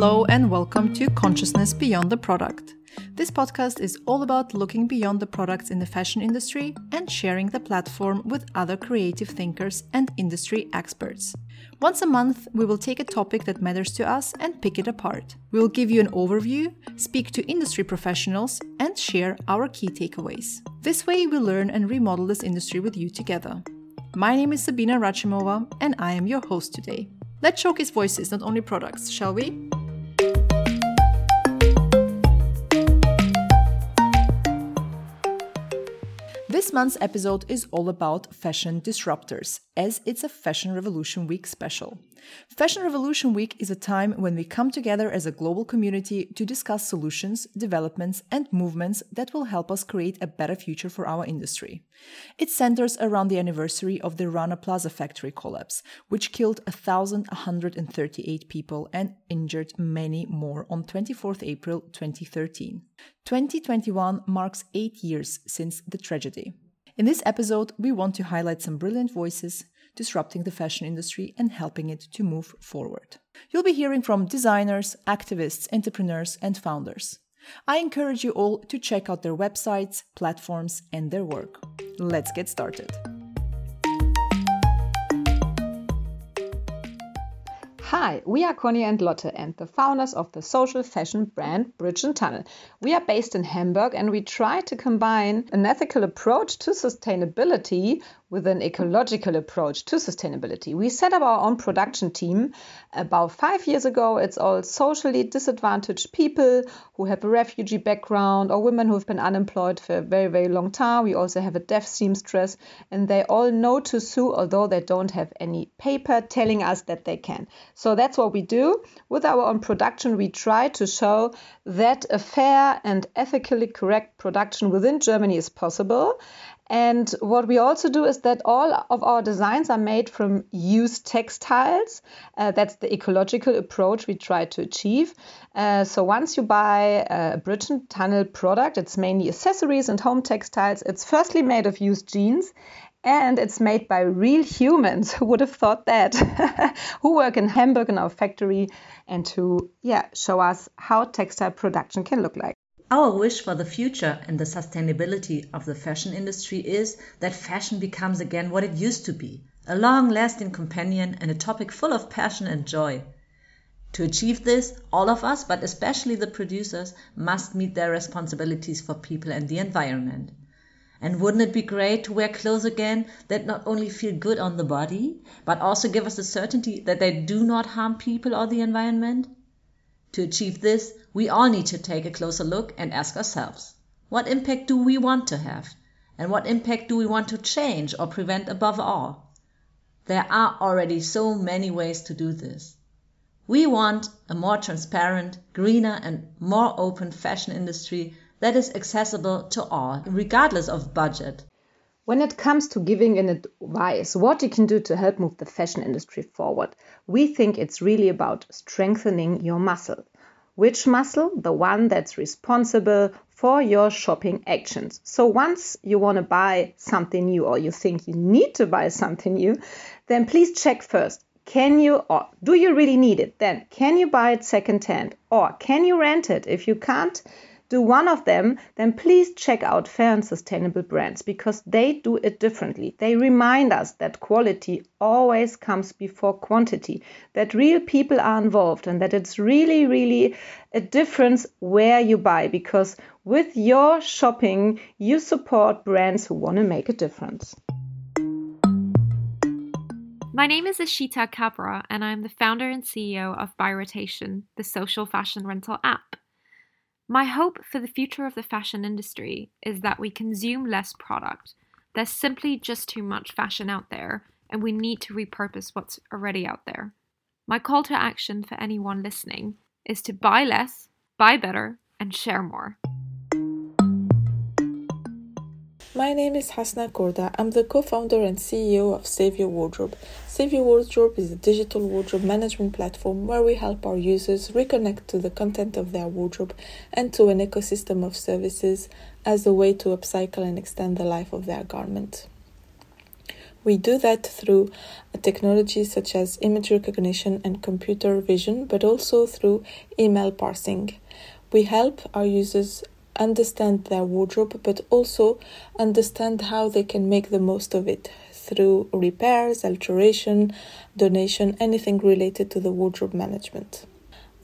Hello, and welcome to Consciousness Beyond the Product. This podcast is all about looking beyond the products in the fashion industry and sharing the platform with other creative thinkers and industry experts. Once a month, we will take a topic that matters to us and pick it apart. We will give you an overview, speak to industry professionals, and share our key takeaways. This way, we learn and remodel this industry with you together. My name is Sabina Rachimova, and I am your host today. Let's showcase voices, not only products, shall we? This month's episode is all about fashion disruptors, as it's a Fashion Revolution Week special. Fashion Revolution Week is a time when we come together as a global community to discuss solutions, developments, and movements that will help us create a better future for our industry. It centers around the anniversary of the Rana Plaza factory collapse, which killed 1,138 people and injured many more on 24th April 2013. 2021 marks eight years since the tragedy. In this episode, we want to highlight some brilliant voices disrupting the fashion industry and helping it to move forward. You'll be hearing from designers, activists, entrepreneurs, and founders. I encourage you all to check out their websites, platforms, and their work. Let's get started. Hi, we are Conny and Lotte and the founders of the social fashion brand Bridge and Tunnel. We are based in Hamburg and we try to combine an ethical approach to sustainability with an ecological approach to sustainability. We set up our own production team about five years ago. It's all socially disadvantaged people who have a refugee background or women who have been unemployed for a very, very long time. We also have a deaf seamstress, and they all know to sue, although they don't have any paper telling us that they can. So that's what we do. With our own production, we try to show that a fair and ethically correct production within Germany is possible. And what we also do is that all of our designs are made from used textiles. Uh, that's the ecological approach we try to achieve. Uh, so once you buy a Bridge Tunnel product, it's mainly accessories and home textiles. It's firstly made of used jeans and it's made by real humans who would have thought that who work in hamburg in our factory and who yeah show us how textile production can look like our wish for the future and the sustainability of the fashion industry is that fashion becomes again what it used to be a long lasting companion and a topic full of passion and joy. To achieve this, all of us, but especially the producers, must meet their responsibilities for people and the environment. And wouldn't it be great to wear clothes again that not only feel good on the body, but also give us the certainty that they do not harm people or the environment? To achieve this, we all need to take a closer look and ask ourselves what impact do we want to have? And what impact do we want to change or prevent above all? There are already so many ways to do this. We want a more transparent, greener, and more open fashion industry that is accessible to all, regardless of budget. When it comes to giving an advice, what you can do to help move the fashion industry forward, we think it's really about strengthening your muscle. Which muscle? The one that's responsible for your shopping actions. So once you want to buy something new or you think you need to buy something new, then please check first. Can you or do you really need it? Then can you buy it secondhand or can you rent it? If you can't, do one of them, then please check out fair and sustainable brands because they do it differently. They remind us that quality always comes before quantity, that real people are involved, and that it's really, really a difference where you buy because with your shopping, you support brands who want to make a difference. My name is Eshita Kabra, and I'm the founder and CEO of By Rotation, the social fashion rental app. My hope for the future of the fashion industry is that we consume less product. There's simply just too much fashion out there, and we need to repurpose what's already out there. My call to action for anyone listening is to buy less, buy better, and share more. My name is Hasna Kourda. I'm the co founder and CEO of Save Your Wardrobe. Save Your Wardrobe is a digital wardrobe management platform where we help our users reconnect to the content of their wardrobe and to an ecosystem of services as a way to upcycle and extend the life of their garment. We do that through technologies such as image recognition and computer vision, but also through email parsing. We help our users understand their wardrobe, but also understand how they can make the most of it through repairs, alteration, donation, anything related to the wardrobe management.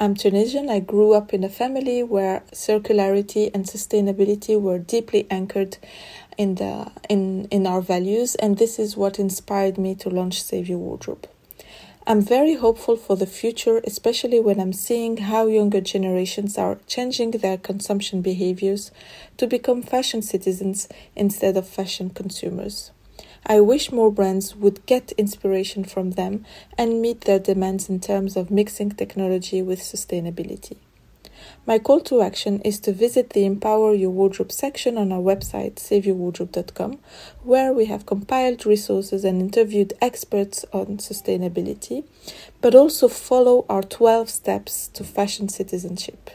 I'm Tunisian. I grew up in a family where circularity and sustainability were deeply anchored in the in in our values, and this is what inspired me to launch Save Your Wardrobe. I'm very hopeful for the future, especially when I'm seeing how younger generations are changing their consumption behaviors to become fashion citizens instead of fashion consumers. I wish more brands would get inspiration from them and meet their demands in terms of mixing technology with sustainability. My call to action is to visit the Empower Your Wardrobe section on our website, saveyourwardrobe.com, where we have compiled resources and interviewed experts on sustainability, but also follow our 12 steps to fashion citizenship.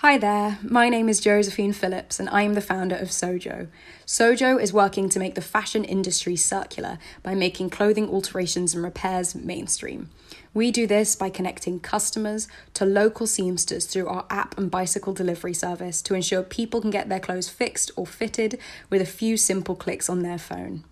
Hi there, my name is Josephine Phillips and I am the founder of Sojo. Sojo is working to make the fashion industry circular by making clothing alterations and repairs mainstream. We do this by connecting customers to local seamsters through our app and bicycle delivery service to ensure people can get their clothes fixed or fitted with a few simple clicks on their phone.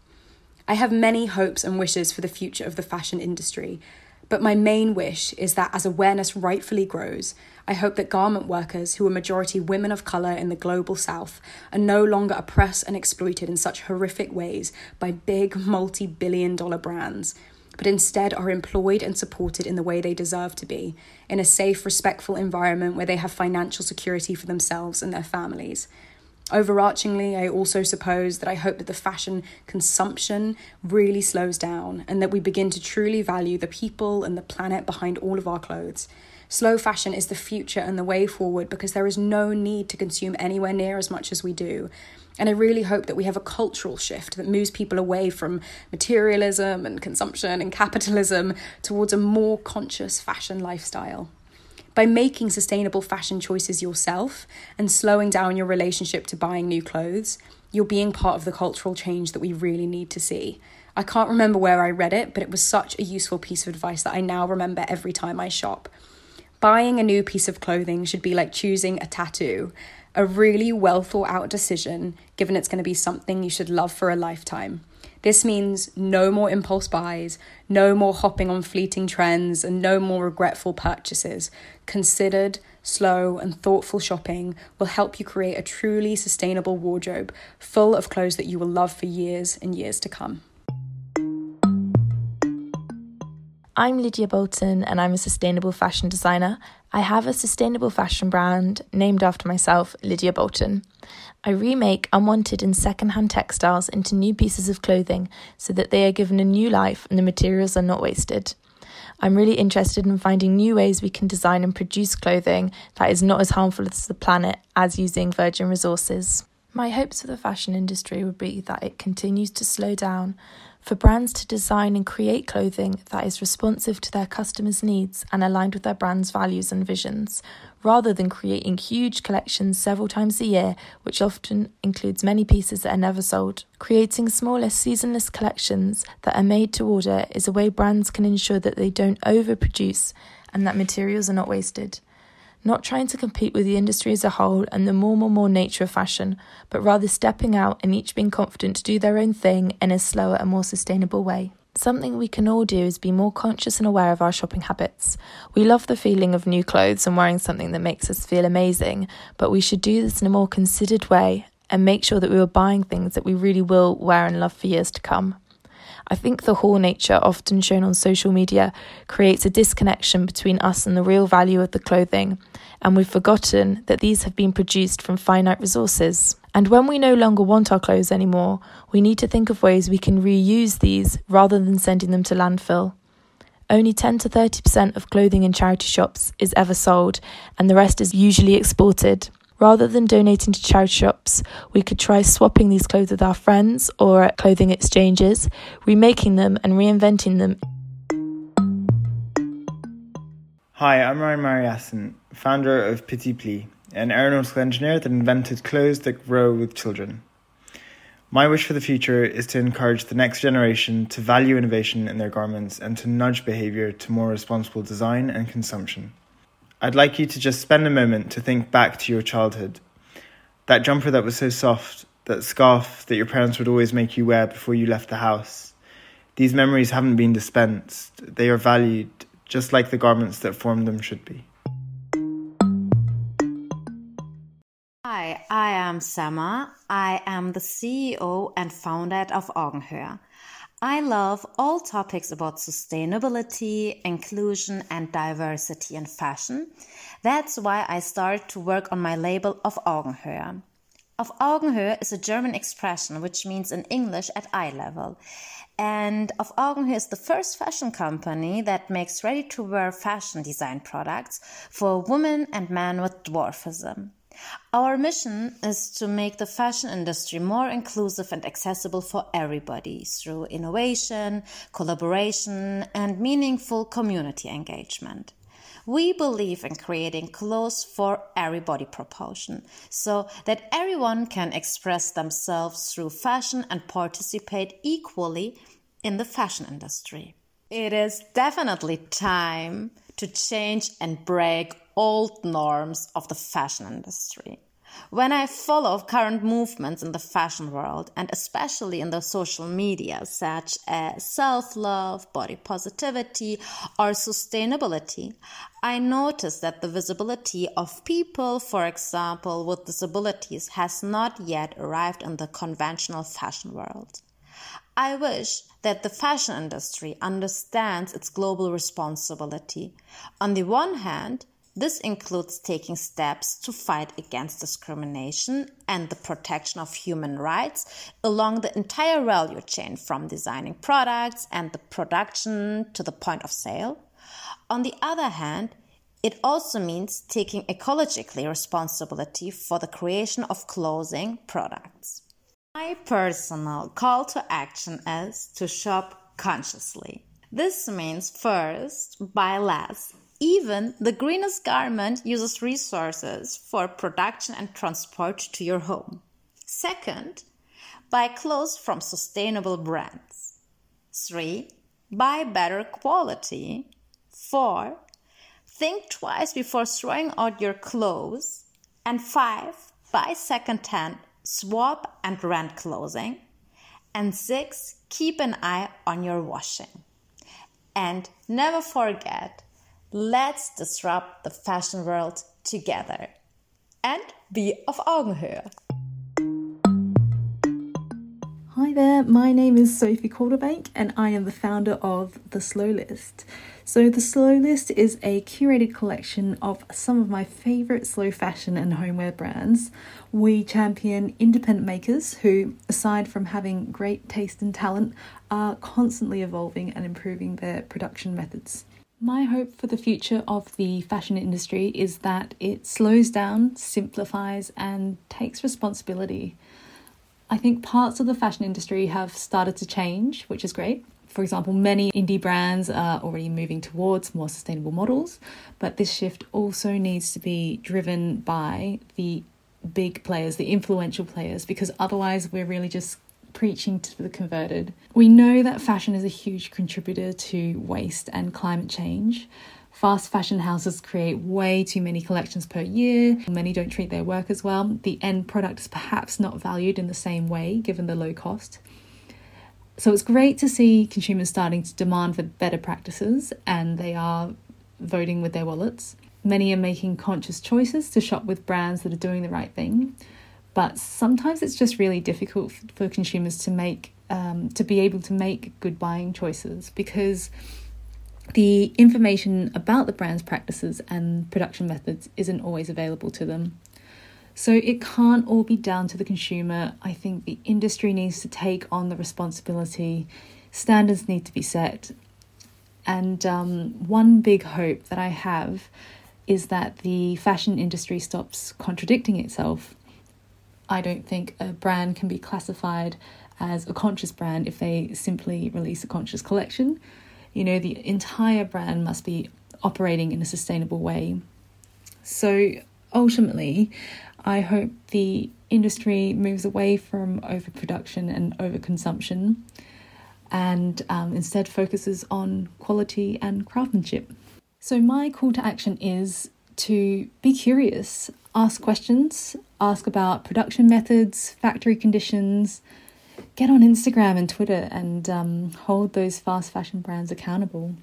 I have many hopes and wishes for the future of the fashion industry, but my main wish is that as awareness rightfully grows, I hope that garment workers, who are majority women of colour in the global south, are no longer oppressed and exploited in such horrific ways by big multi billion dollar brands, but instead are employed and supported in the way they deserve to be, in a safe, respectful environment where they have financial security for themselves and their families. Overarchingly, I also suppose that I hope that the fashion consumption really slows down and that we begin to truly value the people and the planet behind all of our clothes. Slow fashion is the future and the way forward because there is no need to consume anywhere near as much as we do. And I really hope that we have a cultural shift that moves people away from materialism and consumption and capitalism towards a more conscious fashion lifestyle by making sustainable fashion choices yourself and slowing down your relationship to buying new clothes, you're being part of the cultural change that we really need to see. I can't remember where I read it, but it was such a useful piece of advice that I now remember every time I shop. Buying a new piece of clothing should be like choosing a tattoo, a really well thought out decision, given it's going to be something you should love for a lifetime. This means no more impulse buys, no more hopping on fleeting trends, and no more regretful purchases. Considered, slow, and thoughtful shopping will help you create a truly sustainable wardrobe full of clothes that you will love for years and years to come. I'm Lydia Bolton and I'm a sustainable fashion designer. I have a sustainable fashion brand named after myself, Lydia Bolton. I remake unwanted and secondhand textiles into new pieces of clothing so that they are given a new life and the materials are not wasted. I'm really interested in finding new ways we can design and produce clothing that is not as harmful to the planet as using virgin resources. My hopes for the fashion industry would be that it continues to slow down for brands to design and create clothing that is responsive to their customers' needs and aligned with their brand's values and visions, rather than creating huge collections several times a year, which often includes many pieces that are never sold. Creating smaller, seasonless collections that are made to order is a way brands can ensure that they don't overproduce and that materials are not wasted not trying to compete with the industry as a whole and the more, more, more nature of fashion, but rather stepping out and each being confident to do their own thing in a slower and more sustainable way. Something we can all do is be more conscious and aware of our shopping habits. We love the feeling of new clothes and wearing something that makes us feel amazing, but we should do this in a more considered way and make sure that we are buying things that we really will wear and love for years to come. I think the haul nature, often shown on social media, creates a disconnection between us and the real value of the clothing, and we've forgotten that these have been produced from finite resources. And when we no longer want our clothes anymore, we need to think of ways we can reuse these rather than sending them to landfill. Only 10 to 30% of clothing in charity shops is ever sold, and the rest is usually exported. Rather than donating to charity shops, we could try swapping these clothes with our friends or at clothing exchanges, remaking them and reinventing them. Hi, I'm Ryan Mario Yasin, founder of Petit Pli, an aeronautical engineer that invented clothes that grow with children. My wish for the future is to encourage the next generation to value innovation in their garments and to nudge behaviour to more responsible design and consumption. I'd like you to just spend a moment to think back to your childhood. That jumper that was so soft, that scarf that your parents would always make you wear before you left the house. These memories haven't been dispensed, they are valued, just like the garments that formed them should be. Hi, I am Sema. I am the CEO and founder of Augenhöhe. I love all topics about sustainability, inclusion, and diversity in fashion. That's why I started to work on my label of Augenhöhe. Auf Augenhöhe is a German expression which means in English at eye level. And Auf Augenhöhe is the first fashion company that makes ready to wear fashion design products for women and men with dwarfism. Our mission is to make the fashion industry more inclusive and accessible for everybody through innovation, collaboration, and meaningful community engagement. We believe in creating clothes for everybody proportion so that everyone can express themselves through fashion and participate equally in the fashion industry. It is definitely time to change and break old norms of the fashion industry. When I follow current movements in the fashion world and especially in the social media, such as self love, body positivity, or sustainability, I notice that the visibility of people, for example, with disabilities, has not yet arrived in the conventional fashion world. I wish that the fashion industry understands its global responsibility. On the one hand, this includes taking steps to fight against discrimination and the protection of human rights along the entire value chain from designing products and the production to the point of sale. On the other hand, it also means taking ecologically responsibility for the creation of clothing products. My personal call to action is to shop consciously. This means first, buy less even the greenest garment uses resources for production and transport to your home. Second, buy clothes from sustainable brands. 3. Buy better quality. 4. Think twice before throwing out your clothes. And 5. Buy second-hand, swap and rent clothing. And 6. Keep an eye on your washing. And never forget Let's disrupt the fashion world together and be auf Augenhöhe. Hi there, my name is Sophie Calderbank and I am the founder of The Slow List. So, The Slow List is a curated collection of some of my favourite slow fashion and homeware brands. We champion independent makers who, aside from having great taste and talent, are constantly evolving and improving their production methods. My hope for the future of the fashion industry is that it slows down, simplifies, and takes responsibility. I think parts of the fashion industry have started to change, which is great. For example, many indie brands are already moving towards more sustainable models, but this shift also needs to be driven by the big players, the influential players, because otherwise we're really just preaching to the converted. We know that fashion is a huge contributor to waste and climate change. Fast fashion houses create way too many collections per year. Many don't treat their workers well. The end product is perhaps not valued in the same way given the low cost. So it's great to see consumers starting to demand for better practices and they are voting with their wallets. Many are making conscious choices to shop with brands that are doing the right thing but sometimes it's just really difficult for consumers to make um, to be able to make good buying choices because the information about the brand's practices and production methods isn't always available to them. So it can't all be down to the consumer. I think the industry needs to take on the responsibility, standards need to be set. And um, one big hope that I have is that the fashion industry stops contradicting itself I don't think a brand can be classified as a conscious brand if they simply release a conscious collection. You know, the entire brand must be operating in a sustainable way. So ultimately, I hope the industry moves away from overproduction and overconsumption and um, instead focuses on quality and craftsmanship. So, my call to action is to be curious, ask questions, ask about production methods, factory conditions, get on Instagram and Twitter and um, hold those fast fashion brands accountable.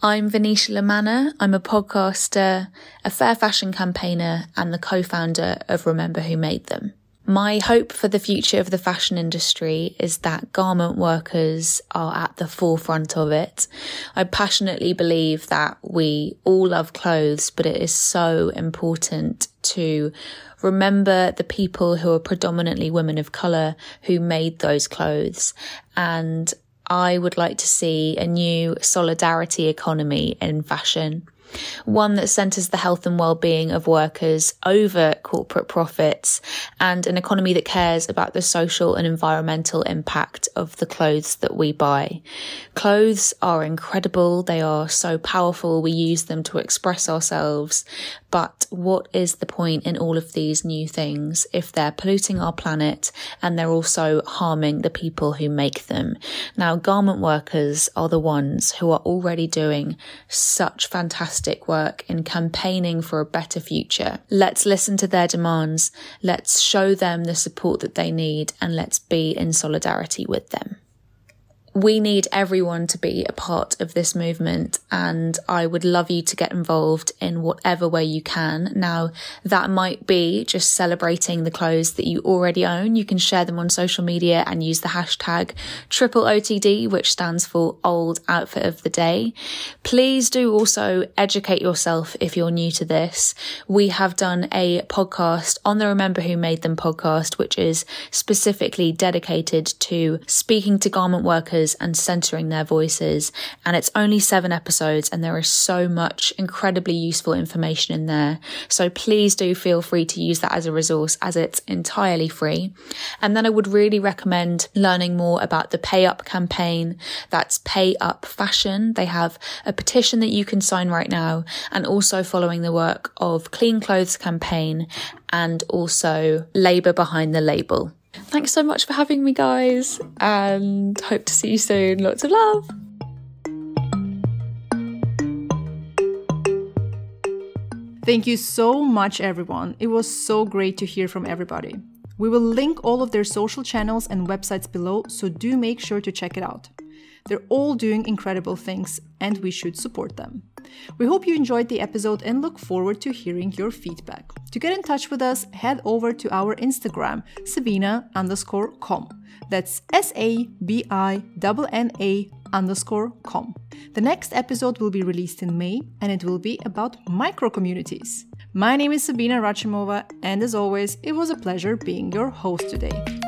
I'm Venetia Lamanna. I'm a podcaster, a fair fashion campaigner, and the co founder of Remember Who Made Them. My hope for the future of the fashion industry is that garment workers are at the forefront of it. I passionately believe that we all love clothes, but it is so important to remember the people who are predominantly women of colour who made those clothes and I would like to see a new solidarity economy in fashion. One that centres the health and well-being of workers over corporate profits and an economy that cares about the social and environmental impact of the clothes that we buy. Clothes are incredible. They are so powerful. We use them to express ourselves, but what is the point in all of these new things if they're polluting our planet and they're also harming the people who make them? Now, garment workers are the ones who are already doing such fantastic work in campaigning for a better future. Let's listen to their demands. Let's show them the support that they need and let's be in solidarity with them we need everyone to be a part of this movement and I would love you to get involved in whatever way you can. Now that might be just celebrating the clothes that you already own. You can share them on social media and use the hashtag triple OTD, which stands for old outfit of the day. Please do also educate yourself if you're new to this. We have done a podcast on the Remember Who Made Them podcast, which is specifically dedicated to speaking to garment workers and centering their voices. And it's only seven episodes and there is so much incredibly useful information in there. So please do feel free to use that as a resource as it's entirely free. And then I would really recommend learning more about the Pay Up campaign. That's Pay Up Fashion. They have a petition that you can sign right now and also following the work of Clean Clothes campaign and also Labour Behind the Label. Thanks so much for having me, guys, and hope to see you soon. Lots of love. Thank you so much, everyone. It was so great to hear from everybody. We will link all of their social channels and websites below, so do make sure to check it out. They're all doing incredible things, and we should support them. We hope you enjoyed the episode and look forward to hearing your feedback. To get in touch with us, head over to our Instagram, Sabina underscore com. That's S A B I N A underscore com. The next episode will be released in May and it will be about micro communities. My name is Sabina Rachimova, and as always, it was a pleasure being your host today.